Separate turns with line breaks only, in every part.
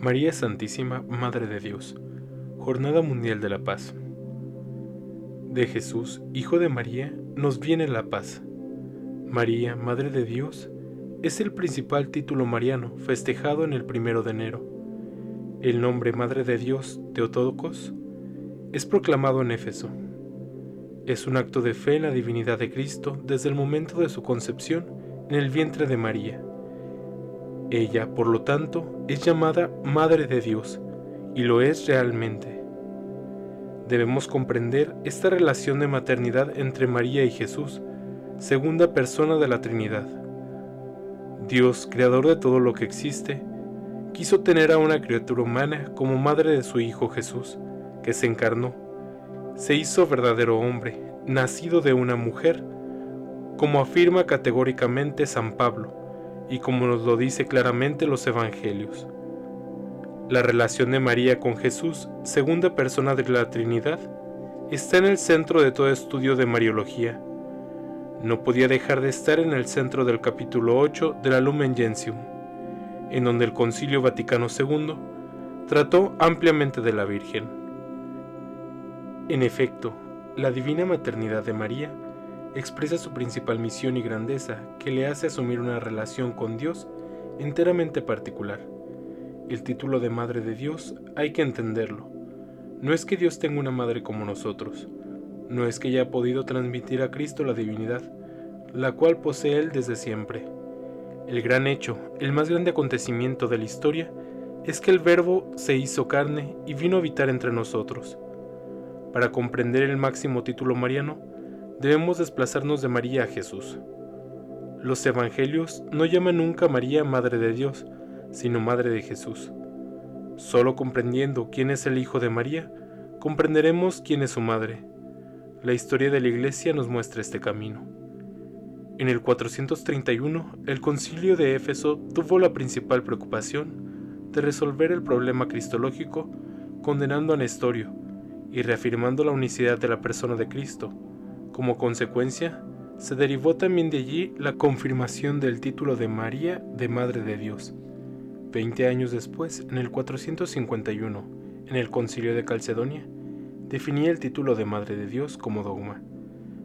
María Santísima, Madre de Dios. Jornada Mundial de la Paz. De Jesús, Hijo de María, nos viene la paz. María, Madre de Dios, es el principal título mariano festejado en el primero de enero. El nombre Madre de Dios, Teotocos, es proclamado en Éfeso. Es un acto de fe en la divinidad de Cristo desde el momento de su concepción en el vientre de María ella, por lo tanto, es llamada Madre de Dios, y lo es realmente. Debemos comprender esta relación de maternidad entre María y Jesús, segunda persona de la Trinidad. Dios, creador de todo lo que existe, quiso tener a una criatura humana como madre de su Hijo Jesús, que se encarnó, se hizo verdadero hombre, nacido de una mujer, como afirma categóricamente San Pablo, y como nos lo dice claramente los Evangelios. La relación de María con Jesús, segunda persona de la Trinidad, está en el centro de todo estudio de Mariología. No podía dejar de estar en el centro del capítulo 8 de la Lumen Gentium, en donde el Concilio Vaticano II trató ampliamente de la Virgen. En efecto, la divina maternidad de María expresa su principal misión y grandeza que le hace asumir una relación con Dios enteramente particular. El título de Madre de Dios hay que entenderlo. No es que Dios tenga una madre como nosotros, no es que haya podido transmitir a Cristo la divinidad, la cual posee Él desde siempre. El gran hecho, el más grande acontecimiento de la historia, es que el Verbo se hizo carne y vino a habitar entre nosotros. Para comprender el máximo título mariano, debemos desplazarnos de María a Jesús. Los evangelios no llaman nunca a María Madre de Dios, sino Madre de Jesús. Solo comprendiendo quién es el Hijo de María, comprenderemos quién es su Madre. La historia de la Iglesia nos muestra este camino. En el 431, el concilio de Éfeso tuvo la principal preocupación de resolver el problema cristológico condenando a Nestorio y reafirmando la unicidad de la persona de Cristo, como consecuencia, se derivó también de allí la confirmación del título de María de Madre de Dios. Veinte años después, en el 451, en el Concilio de Calcedonia, definía el título de Madre de Dios como dogma.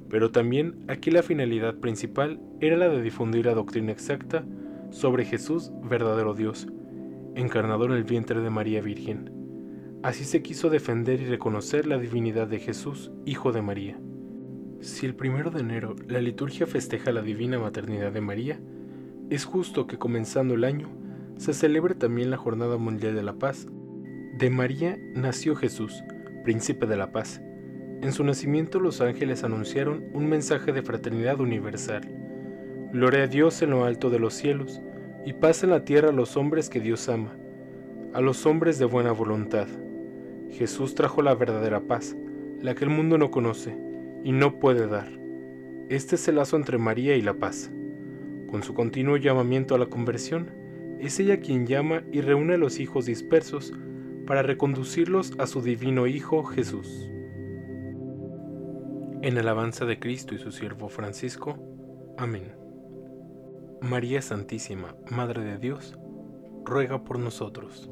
Pero también aquí la finalidad principal era la de difundir la doctrina exacta sobre Jesús, verdadero Dios, encarnado en el vientre de María Virgen. Así se quiso defender y reconocer la divinidad de Jesús, Hijo de María. Si el primero de enero la liturgia festeja la divina maternidad de María, es justo que comenzando el año se celebre también la Jornada Mundial de la Paz. De María nació Jesús, príncipe de la paz. En su nacimiento los ángeles anunciaron un mensaje de fraternidad universal. Gloria a Dios en lo alto de los cielos, y paz en la tierra a los hombres que Dios ama, a los hombres de buena voluntad. Jesús trajo la verdadera paz, la que el mundo no conoce y no puede dar. Este es el lazo entre María y la paz. Con su continuo llamamiento a la conversión, es ella quien llama y reúne a los hijos dispersos para reconducirlos a su divino Hijo Jesús. En alabanza de Cristo y su siervo Francisco. Amén. María Santísima, Madre de Dios, ruega por nosotros.